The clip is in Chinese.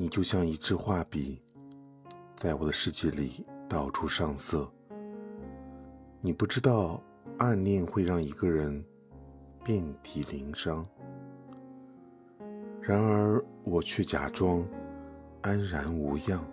你就像一支画笔在我的世界里到处上色。你不知道暗恋会让一个人遍体鳞伤然而我却假装安然无恙